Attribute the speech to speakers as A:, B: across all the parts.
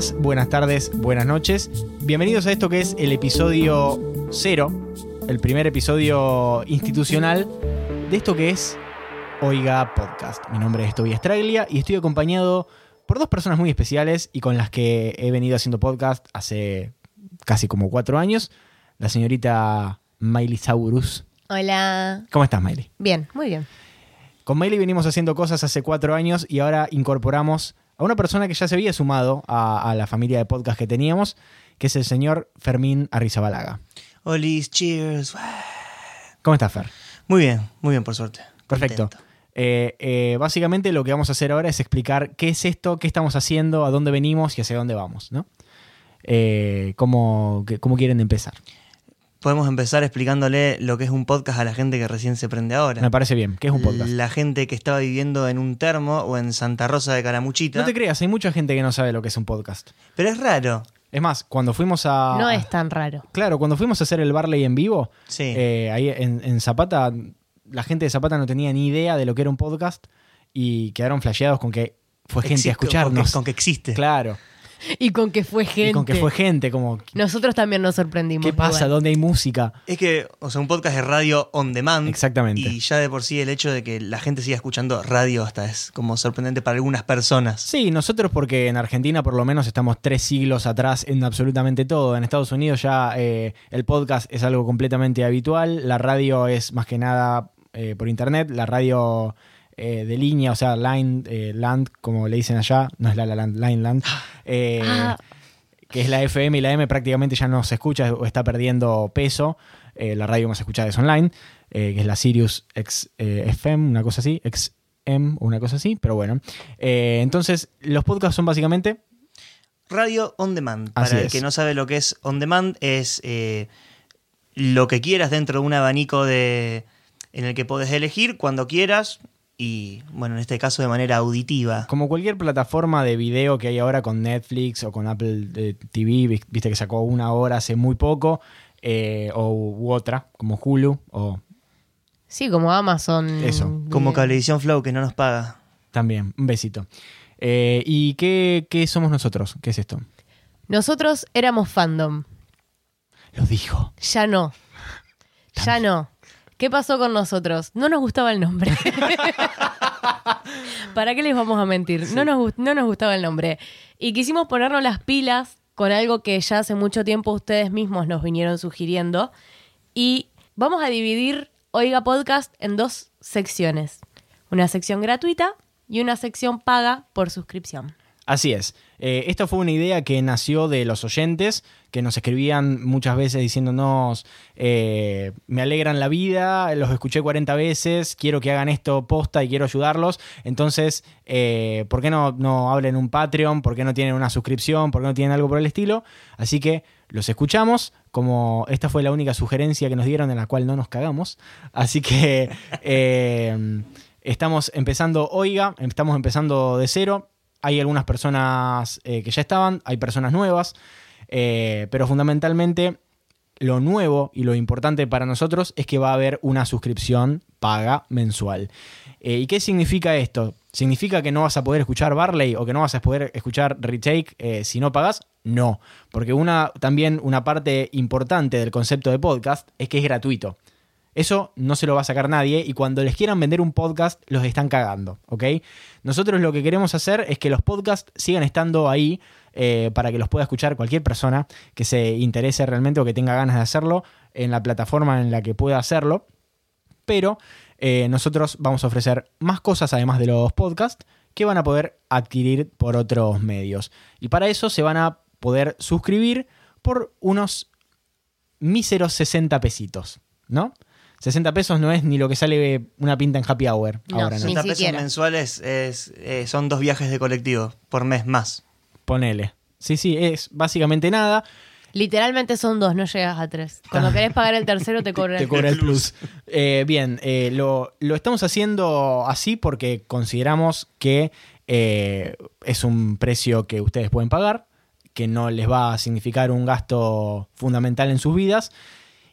A: días, buenas tardes, buenas noches. Bienvenidos a esto que es el episodio cero, el primer episodio institucional de esto que es Oiga Podcast. Mi nombre es Tobias Straglia y estoy acompañado por dos personas muy especiales y con las que he venido haciendo podcast hace casi como cuatro años. La señorita Miley Saurus.
B: Hola.
A: ¿Cómo estás, Miley?
B: Bien, muy bien.
A: Con Miley venimos haciendo cosas hace cuatro años y ahora incorporamos a una persona que ya se había sumado a, a la familia de podcast que teníamos, que es el señor Fermín Arrizabalaga.
C: Olis, cheers.
A: ¿Cómo estás, Fer?
C: Muy bien, muy bien, por suerte.
A: Perfecto. Eh, eh, básicamente lo que vamos a hacer ahora es explicar qué es esto, qué estamos haciendo, a dónde venimos y hacia dónde vamos, ¿no? Eh, ¿cómo, ¿Cómo quieren empezar?
C: Podemos empezar explicándole lo que es un podcast a la gente que recién se prende ahora.
A: Me parece bien. ¿Qué es un podcast?
C: La gente que estaba viviendo en un termo o en Santa Rosa de Caramuchita.
A: No te creas, hay mucha gente que no sabe lo que es un podcast.
C: Pero es raro.
A: Es más, cuando fuimos a...
B: No es tan raro.
A: Claro, cuando fuimos a hacer el Barley en vivo,
C: Sí.
A: eh, ahí en, en Zapata, la gente de Zapata no tenía ni idea de lo que era un podcast y quedaron flasheados con que fue gente a escucharnos.
C: Con que, con que existe.
A: Claro.
B: Y con que fue gente.
A: Y con que fue gente, como,
B: Nosotros también nos sorprendimos.
A: ¿qué pasa?
B: igual.
A: ¿Dónde hay música?
C: Es que, o sea, un podcast es radio on demand.
A: Exactamente.
C: Y ya de por sí el hecho de que la gente siga escuchando radio hasta es como sorprendente para algunas personas.
A: Sí, nosotros porque en Argentina por lo menos estamos tres siglos atrás en absolutamente todo. En Estados Unidos ya eh, el podcast es algo completamente habitual, la radio es más que nada eh, por internet, la radio eh, de línea, o sea, line, eh, land, como le dicen allá, no es la, la land, line land, eh,
B: Ah.
A: que es la FM y la M prácticamente ya no se escucha o está perdiendo peso. Eh, la radio más escuchada es online, eh, que es la Sirius X, eh, FM, una cosa así, XM, una cosa así, pero bueno. Eh, entonces, los podcasts son básicamente
C: Radio on demand.
A: Así
C: Para el
A: es.
C: que no sabe lo que es on demand, es eh, lo que quieras dentro de un abanico de, en el que podés elegir cuando quieras y, bueno, en este caso de manera auditiva.
A: como cualquier plataforma de video que hay ahora con Netflix o con Apple eh, TV, vi- viste que sacó una hora hace muy poco, eh, o u otra, como Hulu, o
B: Sí, como Amazon.
A: Eso,
C: Como. Cablevisión Flow, que no nos paga.
A: también, un besito. Eh, ¿Y qué, qué somos nosotros? ¿Qué es esto?
B: Nosotros éramos fandom.
A: Lo dijo.
B: Ya no. Ya no. ¿Qué pasó con nosotros? No nos gustaba el nombre. ¿Para qué les vamos a mentir? No, nos, no nos gustaba el nombre. Y quisimos ponernos las pilas con algo que ya hace mucho tiempo ustedes mismos nos vinieron sugiriendo. Y vamos a dividir Oiga Podcast en dos secciones. Una sección gratuita y una sección paga por suscripción.
A: Así es. Eh, esta fue una idea que nació de los oyentes que nos escribían muchas veces diciéndonos, eh, me alegran la vida, los escuché 40 veces, quiero que hagan esto posta y quiero ayudarlos. Entonces, eh, ¿por qué no, no hablen un Patreon? ¿Por qué no tienen una suscripción? ¿Por qué no tienen algo por el estilo? Así que los escuchamos, como esta fue la única sugerencia que nos dieron en la cual no nos cagamos. Así que... eh, Estamos empezando, oiga, estamos empezando de cero. Hay algunas personas eh, que ya estaban, hay personas nuevas, eh, pero fundamentalmente lo nuevo y lo importante para nosotros es que va a haber una suscripción paga mensual. Eh, ¿Y qué significa esto? ¿Significa que no vas a poder escuchar Barley o que no vas a poder escuchar Retake si no pagas? No, porque una, también una parte importante del concepto de podcast es que es gratuito. Eso no se lo va a sacar nadie y cuando les quieran vender un podcast los están cagando, ¿ok? Nosotros lo que queremos hacer es que los podcasts sigan estando ahí eh, para que los pueda escuchar cualquier persona que se interese realmente o que tenga ganas de hacerlo en la plataforma en la que pueda hacerlo. Pero eh, nosotros vamos a ofrecer más cosas además de los podcasts que van a poder adquirir por otros medios. Y para eso se van a poder suscribir por unos míseros 60 pesitos, ¿no? 60 pesos no es ni lo que sale una pinta en happy hour
B: No,
A: ahora, ¿no?
B: Ni
C: 60 pesos
B: siquiera.
C: mensuales es, eh, son dos viajes de colectivo por mes más.
A: Ponele. Sí, sí, es básicamente nada.
B: Literalmente son dos, no llegas a tres. Cuando querés pagar el tercero te cobran
A: Te
B: el
A: cobra el plus. Eh, bien, eh, lo, lo estamos haciendo así porque consideramos que eh, es un precio que ustedes pueden pagar, que no les va a significar un gasto fundamental en sus vidas.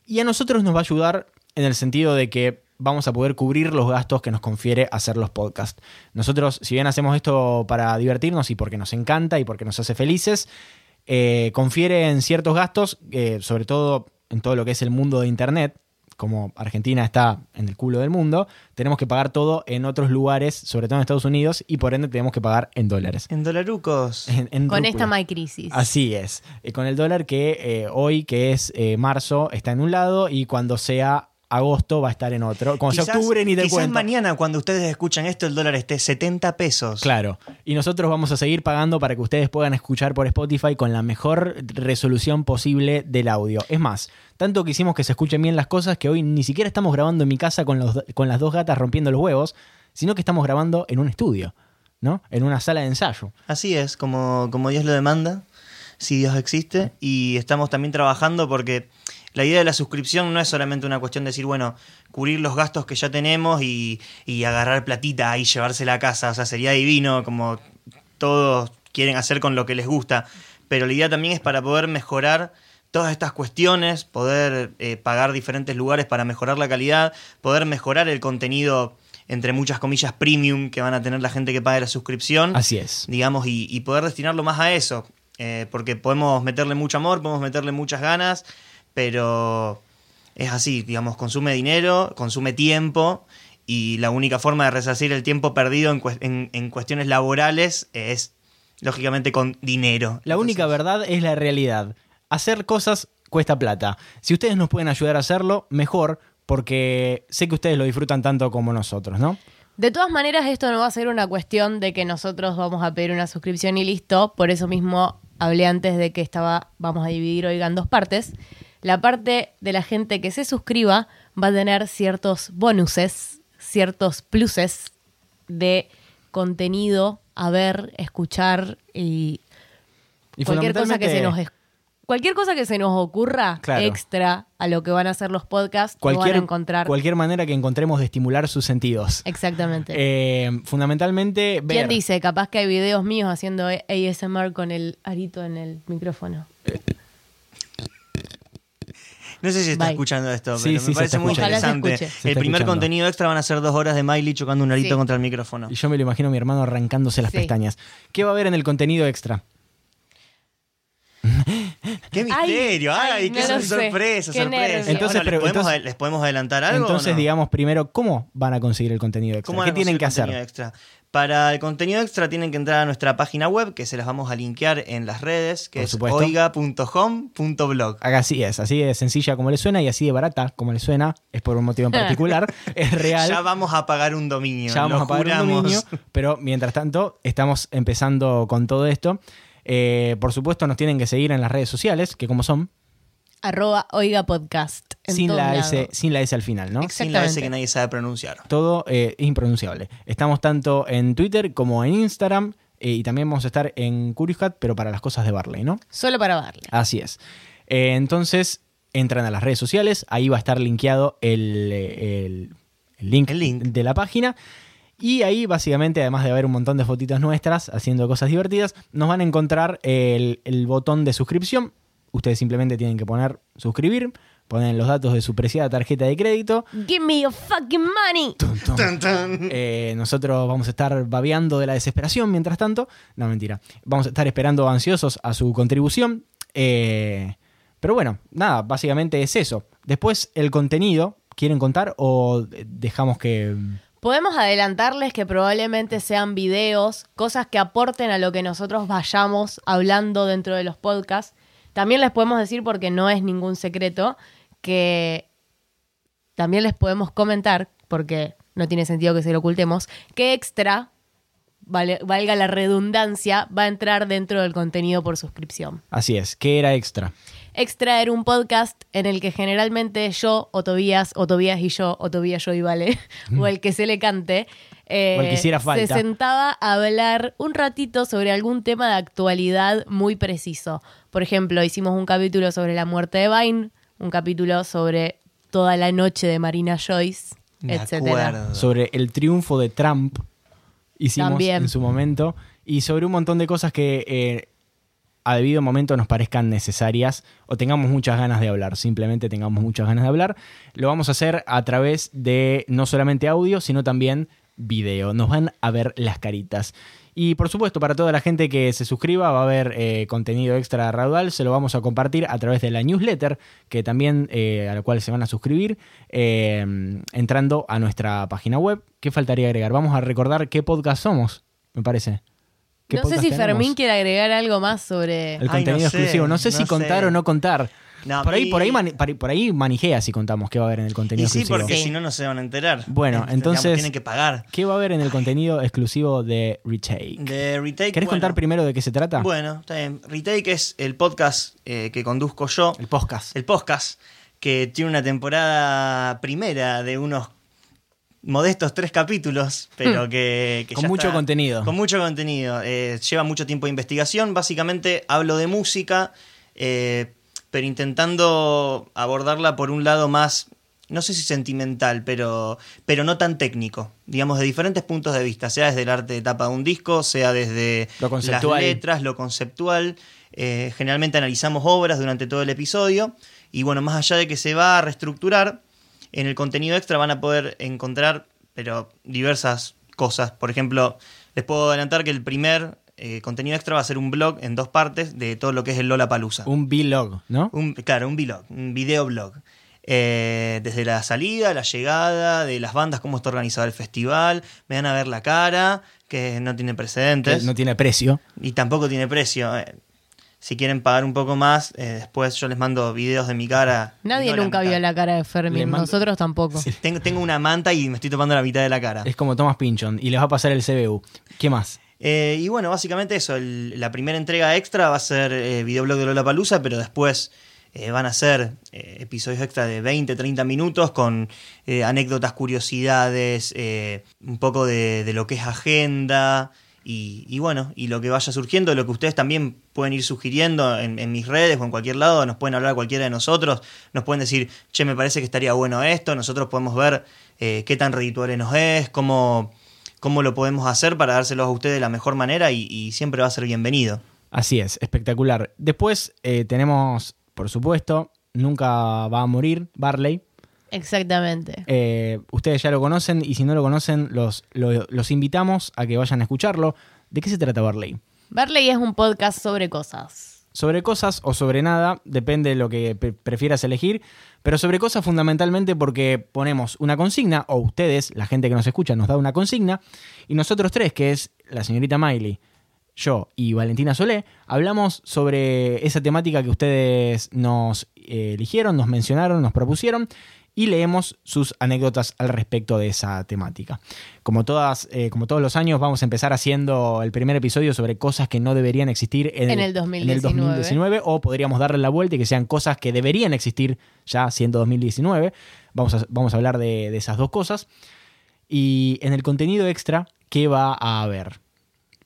A: Y a nosotros nos va a ayudar en el sentido de que vamos a poder cubrir los gastos que nos confiere hacer los podcasts. Nosotros, si bien hacemos esto para divertirnos y porque nos encanta y porque nos hace felices, eh, confiere en ciertos gastos, eh, sobre todo en todo lo que es el mundo de Internet. Como Argentina está en el culo del mundo, tenemos que pagar todo en otros lugares, sobre todo en Estados Unidos, y por ende tenemos que pagar en dólares.
C: En dolarucos.
A: En- en
B: Con
A: rúcula.
B: esta My Crisis.
A: Así es. Eh, con el dólar que eh, hoy, que es eh, marzo, está en un lado y cuando sea agosto va a estar en otro. Cuando sea
C: Quizás-
A: octubre ni te
C: quizás
A: cuento.
C: mañana, cuando ustedes escuchan esto, el dólar esté 70 pesos.
A: Claro. Y nosotros vamos a seguir pagando para que ustedes puedan escuchar por Spotify con la mejor resolución posible del audio. Es más, tanto que hicimos que se escuchen bien las cosas que hoy ni siquiera estamos grabando en mi casa con, los, con las dos gatas rompiendo los huevos, sino que estamos grabando en un estudio, ¿no? En una sala de ensayo.
C: Así es, como, como Dios lo demanda, si Dios existe. Y estamos también trabajando porque la idea de la suscripción no es solamente una cuestión de decir, bueno, cubrir los gastos que ya tenemos y, y agarrar platita y llevársela a casa. O sea, sería divino, como todos quieren hacer con lo que les gusta. Pero la idea también es para poder mejorar todas estas cuestiones, poder eh, pagar diferentes lugares para mejorar la calidad, poder mejorar el contenido, entre muchas comillas, premium que van a tener la gente que pague la suscripción
A: Así es.
C: digamos, y, y poder destinarlo más a eso. Eh, porque podemos meterle mucho amor, podemos meterle muchas ganas, pero es así, digamos, consume dinero, consume tiempo, y la única forma de resarcir el tiempo perdido en, en- en cuestiones laborales es, lógicamente, con dinero.
A: La única verdad es la realidad. Hacer cosas cuesta plata. Si ustedes nos pueden ayudar a hacerlo, mejor, porque sé que ustedes lo disfrutan tanto como nosotros, ¿no?
B: De todas maneras, esto no va a ser una cuestión de que nosotros vamos a pedir una suscripción y listo. Por eso mismo hablé antes de que estaba, vamos a dividir Oiga en dos partes. La parte de la gente que se suscriba va a tener ciertos bonuses, ciertos pluses de contenido a ver, escuchar y,
A: Y
B: cualquier cosa que se nos cualquier cosa que se nos ocurra
A: Claro.
B: extra a lo que van a hacer los podcasts lo van
A: cualquier,
B: a encontrar
A: cualquier manera que encontremos de estimular sus sentidos.
B: exactamente
A: Eh, fundamentalmente, ver.
B: ¿Quién dice? Capaz que hay videos míos haciendo ASMR con el arito en el micrófono.
C: No sé si está
B: Bye.
C: escuchando esto,
A: Sí,
C: pero
A: sí,
C: me parece
A: está
C: muy
A: escuchando.
B: Ojalá se
C: interesante.
B: escuche.
A: Se
C: El
A: está
C: primer
A: escuchando.
C: contenido extra van a ser dos horas de Miley chocando un arito
B: Sí.
C: contra el micrófono.
A: Y yo me lo imagino a mi hermano arrancándose las
B: Sí.
A: pestañas. ¿Qué va a haber en el contenido extra?
C: ¡Qué misterio! ¡Ay,
B: ay,
C: qué
B: no lo sé.
C: sorpresa,
B: Qué
C: sorpresa!
B: nervios.
A: Entonces,
C: Bueno, ¿les,
A: pero-
C: podemos,
A: entonces-
C: ¿les podemos adelantar algo? o
A: Entonces,
C: no?
A: digamos primero, ¿cómo van a conseguir el contenido extra?
C: ¿Cómo
A: ¿Qué
C: a
A: tienen que
C: conseguir
A: hacer?
C: contenido extra? Para el contenido extra tienen que entrar a nuestra página web, que se las vamos a linkear en las redes, que
A: Por
C: es oiga.home.blog.
A: Así es, así de sencilla como le suena y así de barata como le suena. Es por un motivo en particular. es real.
C: Ya vamos a pagar un dominio.
A: Ya vamos
C: lo
A: a pagar un dominio, pero mientras tanto estamos empezando con todo esto. Eh, por supuesto nos tienen que seguir en las redes sociales, que como son,
B: Arroba Oiga Podcast.
A: Sin la. S, sin la S al final, ¿no?
C: Sin la S que nadie sabe pronunciar.
A: Todo eh, impronunciable. Estamos tanto en Twitter como en Instagram eh, y también vamos a estar en Curious Cat, pero para las cosas de Barley, ¿no?
B: Solo para darle.
A: Así es. Eh, entonces, entran a las redes sociales, ahí va a estar linkeado el, el- el link,
C: El link.
A: de la página. Y ahí, básicamente, además de haber un montón de fotitos nuestras haciendo cosas divertidas, nos van a encontrar el, el botón de suscripción. Ustedes simplemente tienen que poner suscribir, ponen los datos de su preciada tarjeta de crédito.
B: Give me your fucking money.
A: Tum, tum.
C: Tan, tan.
A: Eh, nosotros vamos a estar babeando de la desesperación mientras tanto. No, mentira. Vamos a estar esperando ansiosos a su contribución. Eh, pero bueno, nada, básicamente es eso. Después, el contenido, ¿quieren contar o dejamos que...
B: Podemos adelantarles que probablemente sean videos, cosas que aporten a lo que nosotros vayamos hablando dentro de los podcasts. También les podemos decir, porque no es ningún secreto, que también les podemos comentar, porque no tiene sentido que se lo ocultemos, que extra, vale- valga la redundancia, va a entrar dentro del contenido por suscripción.
A: Así es, ¿qué era extra?
B: Extra era un podcast en el que generalmente yo, o Tobías, o Tobías y yo, o Tobías, yo y Vale, o el que se le cante, eh,
A: que hiciera
B: se
A: falta.
B: sentaba a hablar un ratito sobre algún tema de actualidad muy preciso. Por ejemplo, hicimos un capítulo sobre la muerte de Vine, un capítulo sobre toda la noche de Marina Joyce,
C: De
B: etcétera.
C: acuerdo.
A: Sobre el triunfo de Trump hicimos
B: También.
A: en su momento y sobre un montón de cosas que eh, a debido momento nos parezcan necesarias o tengamos muchas ganas de hablar, simplemente tengamos muchas ganas de hablar. Lo vamos a hacer a través de no solamente audio, sino también video. Nos van a ver las caritas. Y por supuesto, para toda la gente que se suscriba va a haber eh, contenido extra raudal, se lo vamos a compartir a través de la newsletter, que también eh, a la cual se van a suscribir eh, entrando a nuestra página web. ¿Qué faltaría agregar? Vamos a recordar qué podcast somos, me parece. ¿Qué
B: No sé si
A: tenemos?
B: Fermín quiere agregar algo más sobre...
A: El
C: Ay,
A: contenido
C: no sé,
A: exclusivo. No sé si contar
C: sé.
A: o no contar.
C: No,
A: por, ahí, por, ahí mani- por ahí- manijea si contamos qué va a haber en el contenido
C: Y sí,
A: exclusivo.
C: porque
B: Sí.
C: si no, no se van a enterar.
A: Bueno,
C: Digamos,
A: entonces-
C: tienen que pagar.
A: ¿Qué va a haber en el contenido exclusivo de Retake?
C: De Retake.
A: ¿Querés
C: bueno,
A: contar primero de qué se trata?
C: Bueno, está bien. Retake es el podcast eh, que conduzco yo.
A: El podcast.
C: el podcast, que tiene una temporada primera de unos modestos tres capítulos, pero que, que
A: Con
C: ya
A: mucho
C: está-
A: contenido.
C: Con mucho contenido. Eh, lleva mucho tiempo de investigación. Básicamente hablo de música, eh, pero intentando abordarla por un lado más, no sé si sentimental, pero, pero no tan técnico. Digamos, de diferentes puntos de vista, sea desde el arte de tapa de un disco, sea desde
A: Lo
C: las letras, lo conceptual. Eh, generalmente analizamos obras durante todo el episodio. Y bueno, más allá de que se va a reestructurar, en el contenido extra van a poder encontrar, pero diversas cosas. Por ejemplo, les puedo adelantar que el primer eh, contenido extra va a ser un blog en dos partes de todo lo que es el Lola Palusa.
A: Un vlog, ¿no?
C: Un, claro, un vlog, un videoblog. Eh, desde la salida, la llegada, de las bandas, cómo está organizado el festival. Me van a ver la cara, que no tiene
A: Que
C: precedentes.
A: no tiene precio.
C: Y tampoco tiene precio. eh. Si quieren pagar un poco más, eh, después yo les mando videos de mi cara.
B: Nadie
C: no
B: nunca vio la cara de Fermín,
A: mando-
B: nosotros tampoco.
C: Tengo, tengo una manta y me estoy topando la mitad de la cara.
A: Es como Thomas Pinchon y les va a pasar el CBU. ¿Qué más?
C: Eh, y bueno, básicamente eso. la primera entrega extra va a ser eh, videoblog de Lola Palusa, pero después eh, van a ser eh, episodios extra de 20, 30 minutos con eh, anécdotas, curiosidades, un poco de, lo que es agenda. Y, bueno, y lo que vaya surgiendo, lo que ustedes también pueden ir sugiriendo en, mis redes o en cualquier lado, nos pueden hablar cualquiera de nosotros, nos pueden decir, che, me parece que estaría bueno esto, nosotros podemos ver qué tan redituable nos es, cómo, cómo lo podemos hacer para dárselos a ustedes de la mejor manera y, y siempre va a ser bienvenido.
A: Así es, espectacular. Después eh, tenemos, por supuesto, Nunca va a morir, Barley.
B: Exactamente.
A: Eh, ustedes ya lo conocen y si no lo conocen, los, lo- los invitamos a que vayan a escucharlo. ¿De qué se trata Barley?
B: Barley es un podcast sobre cosas.
A: Sobre cosas o sobre nada, depende de lo que pre- prefieras elegir, pero sobre cosas fundamentalmente porque ponemos una consigna, o ustedes, la gente que nos escucha, nos da una consigna, y nosotros tres, que es la señorita Miley, yo y Valentina Solé, hablamos sobre esa temática que ustedes nos eh, eligieron, nos mencionaron, nos propusieron, y leemos sus anécdotas al respecto de esa temática. Como, todas, eh, como todos los años, vamos a empezar haciendo el primer episodio sobre cosas que no deberían existir en,
B: En el
A: en
B: 2019.
A: el 2019, o podríamos darle la vuelta y que sean cosas que deberían existir ya siendo 2019. Vamos a, vamos a hablar de, de esas dos cosas. Y en el contenido extra, ¿qué va a haber?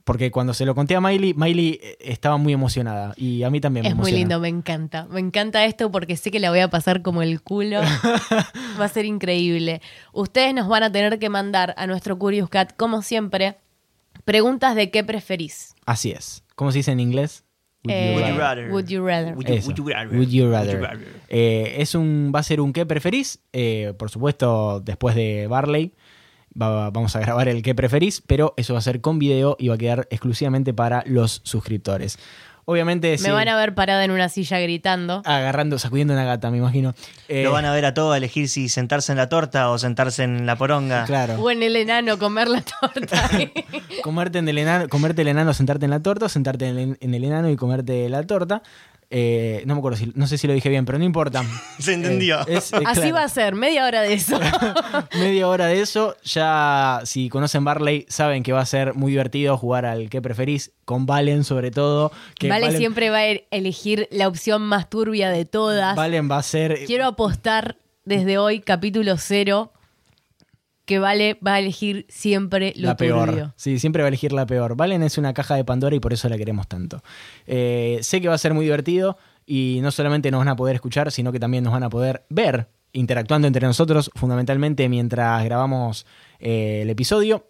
A: Porque cuando se lo conté a Miley, Miley eh, estaba muy emocionada. Y a mí también me
B: Es muy lindo, me encanta. Me encanta esto porque sé que la voy a pasar como el culo. Va a ser increíble. Ustedes nos van a tener que mandar a nuestro Curious Cat, como siempre, preguntas de qué preferís.
A: Así es. ¿Cómo se dice en inglés? Would you
B: Eh,
C: Would you
A: rather.
B: Would you rather.
C: Would you-
A: Eso.
C: would you rather?
A: Would you
C: Would
A: rather.
C: you rather?
A: Eh, es un, va a ser un qué preferís. eh, por supuesto, después de Barley. Va- vamos a grabar el qué preferís, pero eso va a ser con video y va a quedar exclusivamente para los suscriptores. Obviamente,
B: Me
A: sí,
B: van a ver parada en una silla gritando.
A: agarrando, sacudiendo una gata, me imagino. Eh,
C: Lo van a ver a todos a elegir si sentarse en la torta o sentarse en la poronga.
A: Claro.
B: O en el enano comer la torta.
A: comerte en el enano, comerte el enano, sentarte en la torta, o sentarte en el, en el enano y comerte la torta. Eh, no me acuerdo si, no sé si lo dije bien, pero no importa.
C: Se entendió.
A: Eh, es, eh,
B: Así
A: claro.
B: va a ser, media hora de eso.
A: Media hora de eso. Ya, si conocen Barley, saben que va a ser muy divertido jugar al que preferís, con Valen sobre todo. Que
B: vale
A: Valen,
B: siempre va a er- elegir la opción más turbia de todas.
A: Valen va a ser.
B: Quiero apostar desde hoy, capítulo cero, que Vale va a elegir siempre lo
A: la peor.
B: turbio.
A: Sí, siempre va a elegir la peor. Valen es una caja de Pandora y por eso la queremos tanto. Eh, sé que va a ser muy divertido y no solamente nos van a poder escuchar, sino que también nos van a poder ver interactuando entre nosotros, fundamentalmente mientras grabamos eh, el episodio.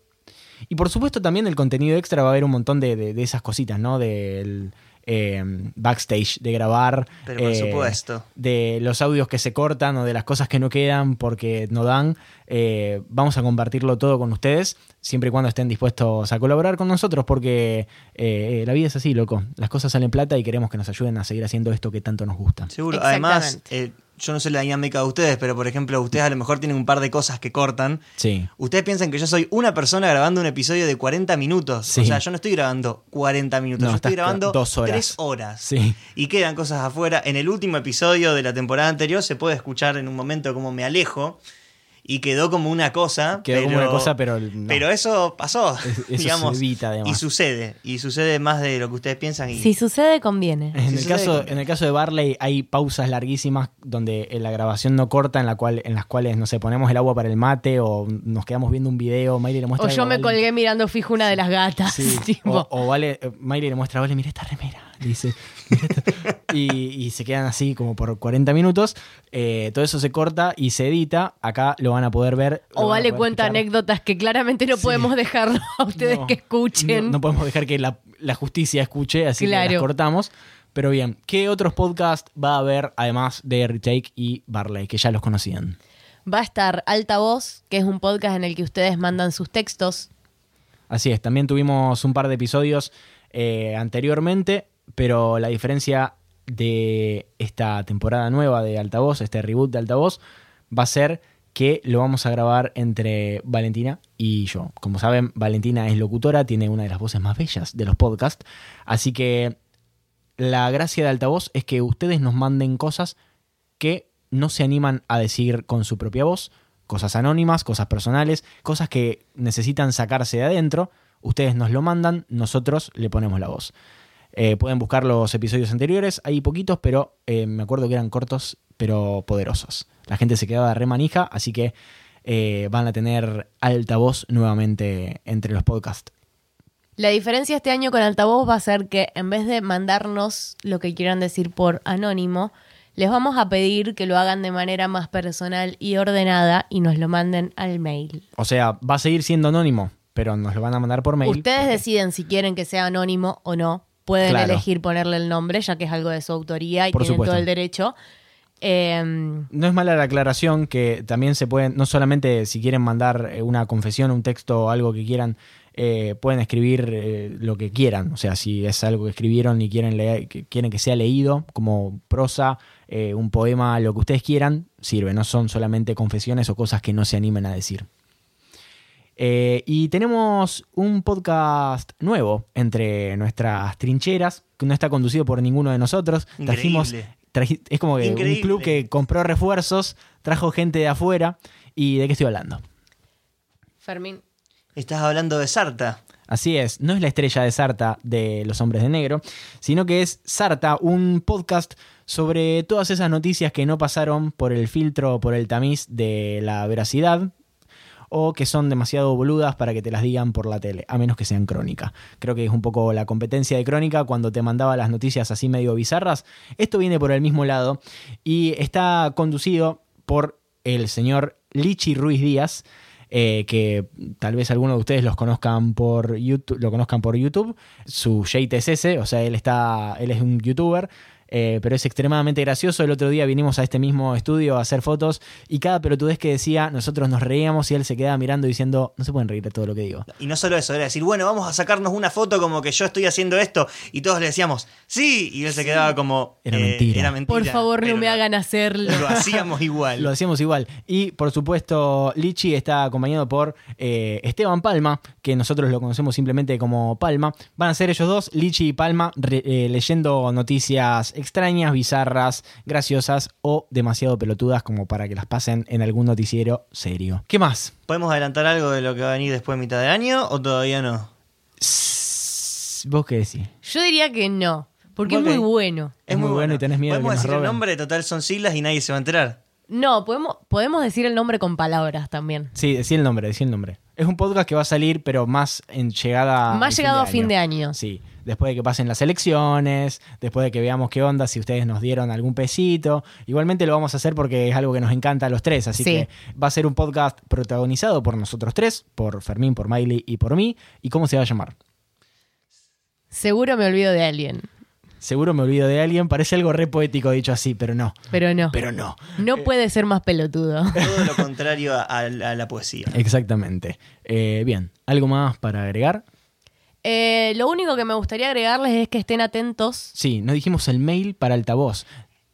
A: Y por supuesto también el contenido extra va a haber un montón de, de- de esas cositas, ¿no? Del eh, backstage de grabar.
C: Pero por
A: eh,
C: supuesto.
A: De los audios que se cortan o de las cosas que no quedan porque no dan. Eh, vamos a compartirlo todo con ustedes, siempre y cuando estén dispuestos a colaborar con nosotros, porque eh, la vida es así, loco. Las cosas salen plata y queremos que nos ayuden a seguir haciendo esto que tanto nos gusta.
C: Seguro. Además, eh, yo no sé la dinámica de ustedes, pero por ejemplo, ustedes a lo mejor tienen un par de cosas que cortan.
A: Sí.
C: Ustedes piensan que yo soy una persona grabando un episodio de 40 minutos.
A: Sí.
C: O sea, yo no estoy grabando 40 minutos,
A: No,
C: yo estoy grabando
A: dos horas.
C: 3 horas.
A: Sí.
C: Y quedan cosas afuera. En el último episodio de la temporada anterior se puede escuchar en un momento como me alejo. Y quedó como una cosa.
A: Quedó como una cosa, pero no.
C: Pero eso pasó.
A: Es- eso
C: digamos.
A: se evita, además.
C: Y sucede. Y sucede más de lo que ustedes piensan. Y
B: Si sucede, conviene.
A: En el,
C: sucede
A: caso, en el caso de Barley hay pausas larguísimas donde la grabación no corta, en, la cual, en las cuales, no sé, ponemos el agua para el mate o nos quedamos viendo un video, Miley le muestra
B: O yo me
A: Vale.
B: colgué mirando fijo una de las gatas.
A: Sí.
B: tipo.
A: O, o Vale, eh, Miley le muestra a Vale, mira esta remera. Dice, y, y se quedan así como por 40 minutos. Eh, todo eso se corta y se edita. Acá lo van a poder ver.
B: O vale cuenta
A: escuchar.
B: anécdotas que claramente no
A: Sí.
B: podemos dejarlo a ustedes
A: No,
B: que escuchen.
A: No, no podemos dejar que la, la justicia escuche, así que las cortamos. Pero bien, ¿qué otros podcasts va a haber además de Retake y Barley, que ya los conocían?
B: Va a estar Altavoz, que es un podcast en el que ustedes mandan sus textos.
A: Así es, también tuvimos un par de episodios eh, anteriormente, pero la diferencia de esta temporada nueva de Altavoz, este reboot de Altavoz, va a ser que lo vamos a grabar entre Valentina y yo. Como saben, Valentina es locutora, tiene una de las voces más bellas de los podcasts, así que la gracia de Altavoz es que ustedes nos manden cosas que no se animan a decir con su propia voz, cosas anónimas, cosas personales, cosas que necesitan sacarse de adentro, ustedes nos lo mandan, nosotros le ponemos la voz. Eh, pueden buscar los episodios anteriores, hay poquitos, pero eh, me acuerdo que eran cortos, pero poderosos. La gente se quedaba re manija, así que eh, van a tener altavoz nuevamente entre los podcasts.
B: La diferencia este año con Altavoz va a ser que en vez de mandarnos lo que quieran decir por anónimo, les vamos a pedir que lo hagan de manera más personal y ordenada y nos lo manden al mail.
A: O sea, va a seguir siendo anónimo, pero nos lo van a mandar por mail.
B: Ustedes deciden si quieren que sea anónimo o no. Pueden
A: Claro.
B: elegir ponerle el nombre, ya que es algo de su autoría y
A: Por
B: tienen
A: supuesto.
B: todo el derecho. Em,
A: No es mala la aclaración que también se pueden, no solamente si quieren mandar eh, una confesión, un texto o algo que quieran, eh, pueden escribir eh, lo que quieran. O sea, si es algo que escribieron y quieren, leer, que quieren que sea leído como prosa, un poema, lo que ustedes quieran, sirve. No son solamente confesiones o cosas que no se animen a decir. Eh, y tenemos un podcast nuevo entre nuestras trincheras, que no está conducido por ninguno de nosotros. Trajimos, traji- es como que un club que compró refuerzos, trajo gente de afuera. ¿Y de qué estoy hablando?
B: Fermín.
C: Estás hablando de Sarta.
A: Así es, no es la estrella de Sarta de Los Hombres de Negro, sino que es Sarta, un podcast sobre todas esas noticias que no pasaron por el filtro, por el tamiz de la veracidad, o que son demasiado boludas para que te las digan por la tele, a menos que sean crónica. Creo que es un poco la competencia de crónica cuando te mandaba las noticias así medio bizarras. Esto viene por el mismo lado y está conducido por el señor Lichi Ruiz Díaz, eh, que tal vez algunos de ustedes los conozcan por YouTube, lo conozcan por YouTube. Su ese, o sea, él está, él es un youtuber. Eh, pero es extremadamente gracioso. El otro día vinimos a este mismo estudio a hacer fotos y cada pelotudez que decía, nosotros nos reíamos y él se quedaba mirando diciendo, no se pueden reír de todo lo que digo.
C: Y no solo eso, era decir, bueno, vamos a sacarnos una foto como que yo estoy haciendo esto. Y todos le decíamos, sí. Y él se quedaba como.
A: Era mentira.
C: Era mentira.
B: Por favor, no me
C: lo-
B: hagan hacerlo.
C: Lo hacíamos igual.
A: Lo hacíamos igual. Y por supuesto, Lichi está acompañado por eh, Esteban Palma, que nosotros lo conocemos simplemente como Palma. Van a ser ellos dos, Lichi y Palma, re- eh, leyendo noticias extrañas, bizarras, graciosas o demasiado pelotudas como para que las pasen en algún noticiero serio. ¿Qué más?
C: ¿Podemos adelantar algo de lo que va a venir después de mitad de año o todavía no?
A: ¿Vos qué decís?
B: Yo diría que no, porque es muy bueno.
A: Es muy bueno y tenés miedo de que
C: Podemos
A: nos
C: decir el nombre, total son siglas y nadie se va a enterar.
B: No, podemos, podemos decir el nombre con palabras también.
A: Sí, decí el nombre, decí el nombre. Es un podcast que va a salir, pero más en llegada.
B: Más llegado a fin de año.
A: Sí, después de que pasen las elecciones, después de que veamos qué onda, si ustedes nos dieron algún pesito. Igualmente lo vamos a hacer porque es algo que nos encanta a los tres, así
B: Sí.
A: que va a ser un podcast protagonizado por nosotros tres, por Fermín, por Miley y por mí. ¿Y cómo se va a llamar?
B: Seguro me olvido de alguien.
A: Seguro me olvido de alguien. Parece algo re poético dicho así, pero no.
B: Pero no.
A: Pero no.
B: No puede ser más pelotudo.
C: Todo lo contrario a, a la poesía.
A: Exactamente. Eh, bien, ¿algo más para agregar?
B: Eh, lo único que me gustaría agregarles es que estén atentos.
A: Sí, no dijimos el mail para altavoz.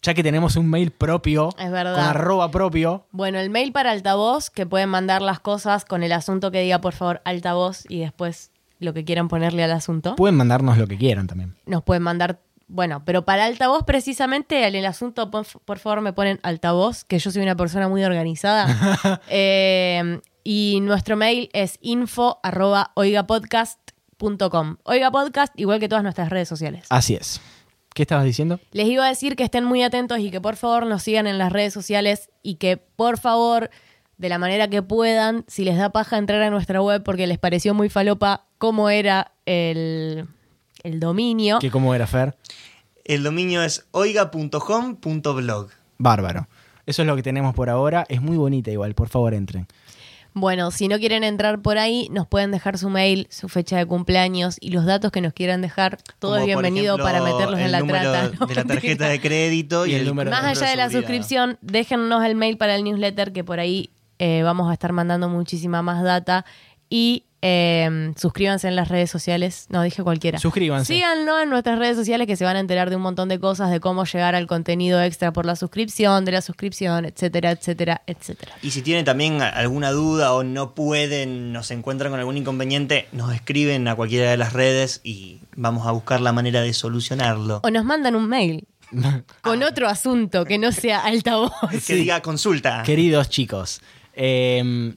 A: Ya que tenemos un mail propio,
B: Es verdad.
A: con arroba propio,
B: Bueno, el mail para altavoz, que pueden mandar las cosas con el asunto que diga, por favor, altavoz y después lo que quieran ponerle al asunto.
A: pueden mandarnos lo que quieran también.
B: Nos pueden mandar, bueno, pero para altavoz precisamente, en el asunto, por, favor, me ponen altavoz, que yo soy una persona muy organizada. Eh, y nuestro mail es info arroba oigapodcast.com. Oiga Podcast, igual que todas nuestras redes sociales.
A: Así es. ¿Qué estabas diciendo?
B: Les iba a decir que estén muy atentos y que por favor nos sigan en las redes sociales y que por favor, de la manera que puedan, si les da paja entrar a nuestra web porque les pareció muy falopa cómo era el, el dominio.
A: ¿Qué cómo era Fer?
C: El dominio es oiga.home.blog.
A: Bárbaro. Eso es lo que tenemos por ahora. Es muy bonita igual, por favor entren.
B: Bueno, si no quieren entrar por ahí, nos pueden dejar su mail, su fecha de cumpleaños y los datos que nos quieran dejar. Todo
C: Como,
B: es bienvenido
C: ejemplo,
B: para meterlos en la
C: número
B: trata. No,
C: de la tarjeta de crédito y,
A: Y el
C: el,
A: número
B: Más allá de la suscripción, déjennos el mail para el newsletter que por ahí eh, vamos a estar mandando muchísima más data. Y eh, suscríbanse en las redes sociales. No, dije cualquiera.
A: Suscríbanse.
B: Síganos en nuestras redes sociales que se van a enterar de un montón de cosas, de cómo llegar al contenido extra por la suscripción, de la suscripción, etcétera, etcétera, etcétera.
C: Y si tienen también alguna duda o no pueden, nos encuentran con algún inconveniente, nos escriben a cualquiera de las redes y vamos a buscar la manera de solucionarlo.
B: O nos mandan un mail con otro asunto que no sea altavoz.
C: Que diga consulta.
A: Queridos chicos, eh,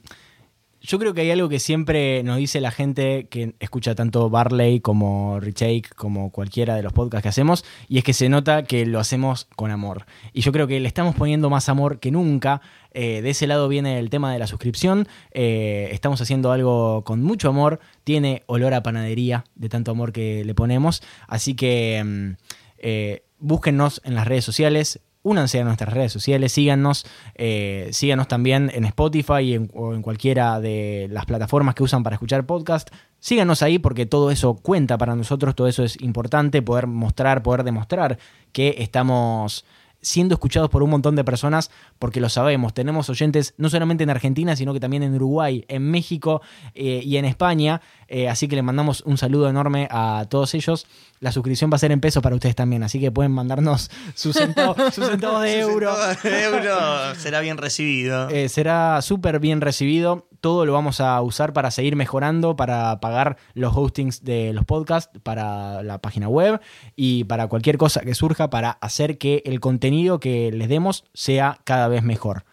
A: yo creo que hay algo que siempre nos dice la gente que escucha tanto Barley como Richake, como cualquiera de los podcasts que hacemos, y es que se nota que lo hacemos con amor. Y yo creo que le estamos poniendo más amor que nunca. Eh, de ese lado viene el tema de la suscripción. Eh, estamos haciendo algo con mucho amor. Tiene olor a panadería de tanto amor que le ponemos. Así que mm, eh, búsquennos en las redes sociales. Únanse a nuestras redes sociales, síganos, eh, síganos también en Spotify o en cualquiera de las plataformas que usan para escuchar podcast. Síganos ahí porque todo eso cuenta para nosotros, todo eso es importante, poder mostrar, poder demostrar que estamos siendo escuchados por un montón de personas porque lo sabemos. Tenemos oyentes no solamente en Argentina, sino que también en Uruguay, en México eh, y en España. Eh, así que le mandamos un saludo enorme a todos ellos. La suscripción va a ser en pesos para ustedes también, así que pueden mandarnos sus centavos, de euro.
C: de euro será bien recibido.
A: Eh, será súper bien recibido. Todo lo vamos a usar para seguir mejorando, para pagar los hostings de los podcasts, para la página web y para cualquier cosa que surja para hacer que el contenido que les demos sea cada vez mejor.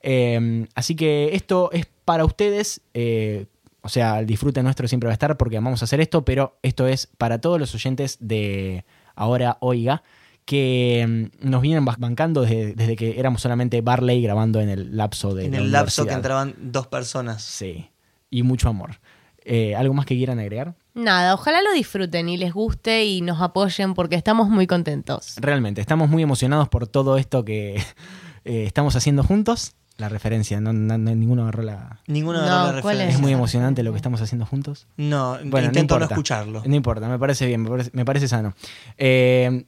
A: Eh, así que esto es para ustedes. eh, o sea, el disfrute nuestro siempre va a estar porque vamos a hacer esto, pero esto es para todos los oyentes de Ahora Oiga, que mm, nos vienen bancando desde, desde que éramos solamente Barley grabando en el lapso de
C: en
A: la
C: el lapso que entraban dos personas.
A: Sí, y mucho amor. Eh, ¿Algo más que quieran agregar?
B: Nada, ojalá lo disfruten y les guste y nos apoyen porque estamos muy contentos.
A: Realmente, estamos muy emocionados por todo esto que eh, estamos haciendo juntos. La referencia, no, no- no- ninguno agarró la...
C: Ninguno
B: No,
C: agarró la
B: ¿cuál
C: referencia.
A: Es muy emocionante lo que estamos haciendo juntos.
C: No,
A: Bueno,
C: intento no,
A: importa.
C: escucharlo.
A: No importa, me parece bien, me parece, me parece sano. Eh,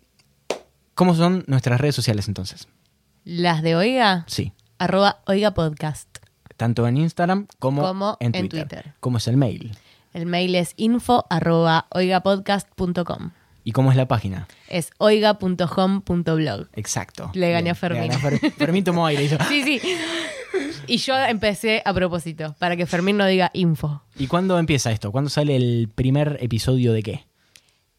A: ¿Cómo son nuestras redes sociales entonces?
B: Las de Oiga,
A: Sí,
B: arroba Oiga Podcast.
A: tanto en Instagram como,
B: Como
A: en,
B: en
A: Twitter.
B: Twitter.
A: ¿Cómo es el mail?
B: El mail es info arroba oigapodcast.com.
A: ¿Y cómo es la página?
B: Es oiga.home.blog.
A: Exacto.
B: Le gané a Fermín.
A: le gané a Fer- Fermín tomó aire. hizo-
B: Sí, sí. Y yo empecé a propósito, para que Fermín no diga info.
A: ¿Y cuándo empieza esto? ¿Cuándo sale el primer episodio de qué?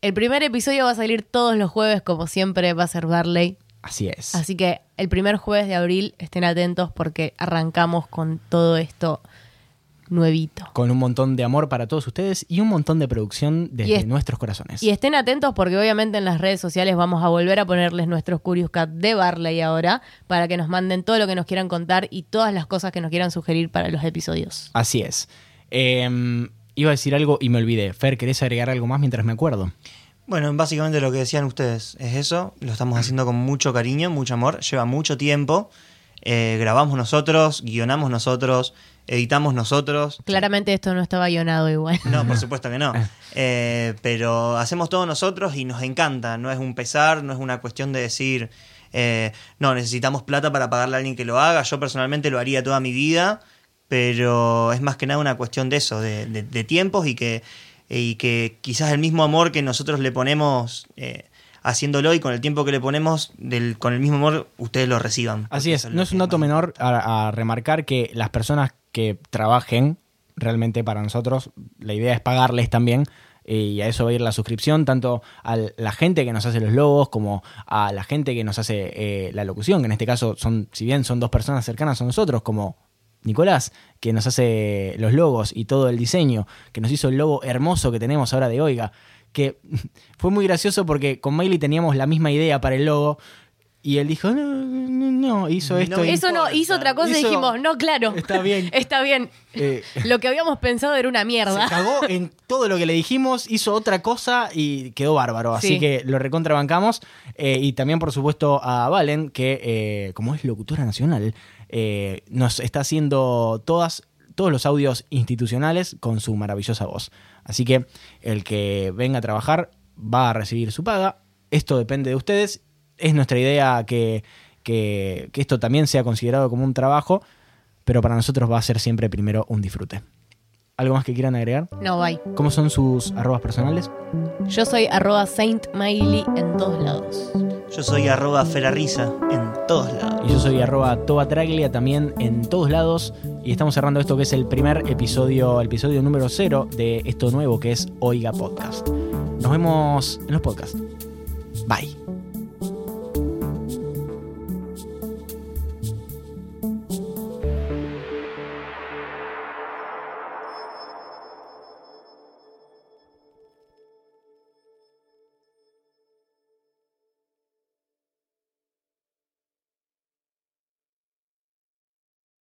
B: El primer episodio va a salir todos los jueves, como siempre, va a ser Barley.
A: Así es.
B: Así que el primer jueves de abril estén atentos porque arrancamos con todo esto nuevito.
A: Con un montón de amor para todos ustedes y un montón de producción desde
B: es-
A: nuestros corazones.
B: Y estén atentos porque obviamente en las redes sociales vamos a volver a ponerles nuestros Curious Cat de Barley ahora para que nos manden todo lo que nos quieran contar y todas las cosas que nos quieran sugerir para los episodios.
A: Así es. Eh, iba a decir algo y me olvidé. Fer, ¿querés agregar algo más mientras me acuerdo?
C: Bueno, básicamente lo que decían ustedes es eso. Lo estamos haciendo con mucho cariño, mucho amor. Lleva mucho tiempo. Eh, grabamos nosotros, guionamos nosotros, editamos nosotros.
B: Claramente esto no estaba guionado igual.
C: No, por supuesto que no. Eh, pero hacemos todo nosotros y nos encanta. No es un pesar, no es una cuestión de decir, eh, no, necesitamos plata para pagarle a alguien que lo haga. Yo personalmente lo haría toda mi vida, pero es más que nada una cuestión de eso, de, de- de tiempos y que, y que quizás el mismo amor que nosotros le ponemos eh, haciéndolo y con el tiempo que le ponemos, del, con el mismo amor, ustedes lo reciban.
A: Así es, no es un dato menor a, a remarcar que las personas que trabajen realmente para nosotros, la idea es pagarles también. eh, Y a eso va a ir la suscripción, tanto a la gente que nos hace los logos como a la gente que nos hace eh, la locución, que en este caso son, si bien son dos personas cercanas a nosotros, como Nicolás, que nos hace los logos y todo el diseño, que nos hizo el logo hermoso que tenemos ahora de Oiga, que fue muy gracioso porque con Miley teníamos la misma idea para el logo y él dijo, no, no, no, hizo esto.
C: No
B: Eso no, hizo otra cosa y dijimos, no, claro.
A: Está bien.
B: Está bien.
A: eh,
B: Lo que habíamos pensado era una
A: se
B: mierda.
A: cagó en todo lo que le dijimos, hizo otra cosa y quedó bárbaro. Así
B: Sí.
A: que lo recontrabancamos. Eh, y también, por supuesto, a Valen, que eh, como es locutora nacional, nos está haciendo todas, todos los audios institucionales con su maravillosa voz. Así que el que venga a trabajar va a recibir su paga. Esto depende de ustedes. Es nuestra idea que, que, que esto también sea considerado como un trabajo, pero para nosotros va a ser siempre primero un disfrute. ¿Algo más que quieran agregar?
B: No, bye.
A: ¿Cómo son sus arrobas personales?
B: Yo soy arroba Saint Miley en todos lados.
C: Yo soy arroba ferarriza en todos lados.
A: Y yo soy arroba tobatraglia también en todos lados. Y estamos cerrando esto que es el primer episodio, el episodio número cero de esto nuevo que es Oiga Podcast. Nos vemos en los podcasts. Bye.